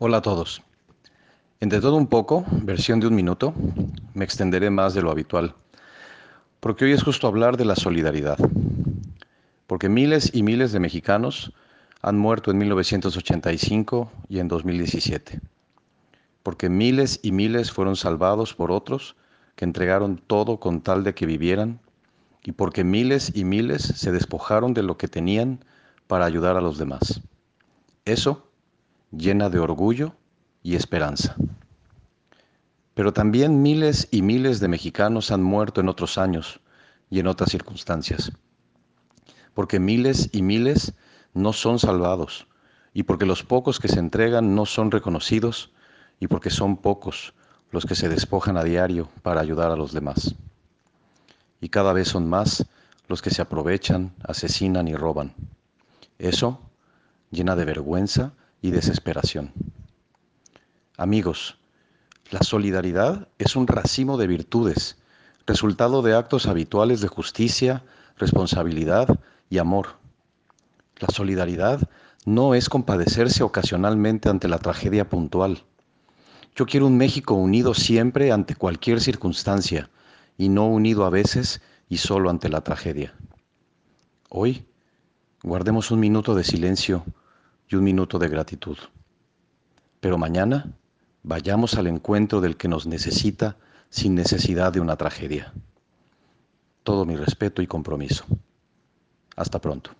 Hola a todos. Entre todo un poco, versión de un minuto, me extenderé más de lo habitual, porque hoy es justo hablar de la solidaridad, porque miles y miles de mexicanos han muerto en 1985 y en 2017, porque miles y miles fueron salvados por otros que entregaron todo con tal de que vivieran, y porque miles y miles se despojaron de lo que tenían para ayudar a los demás. Eso llena de orgullo y esperanza. Pero también miles y miles de mexicanos han muerto en otros años y en otras circunstancias. Porque miles y miles no son salvados y porque los pocos que se entregan no son reconocidos y porque son pocos los que se despojan a diario para ayudar a los demás. Y cada vez son más los que se aprovechan, asesinan y roban. Eso llena de vergüenza y desesperación. Amigos, la solidaridad es un racimo de virtudes, resultado de actos habituales de justicia, responsabilidad y amor. La solidaridad no es compadecerse ocasionalmente ante la tragedia puntual. Yo quiero un México unido siempre ante cualquier circunstancia y no unido a veces y solo ante la tragedia. Hoy, guardemos un minuto de silencio y un minuto de gratitud. Pero mañana vayamos al encuentro del que nos necesita sin necesidad de una tragedia. Todo mi respeto y compromiso. Hasta pronto.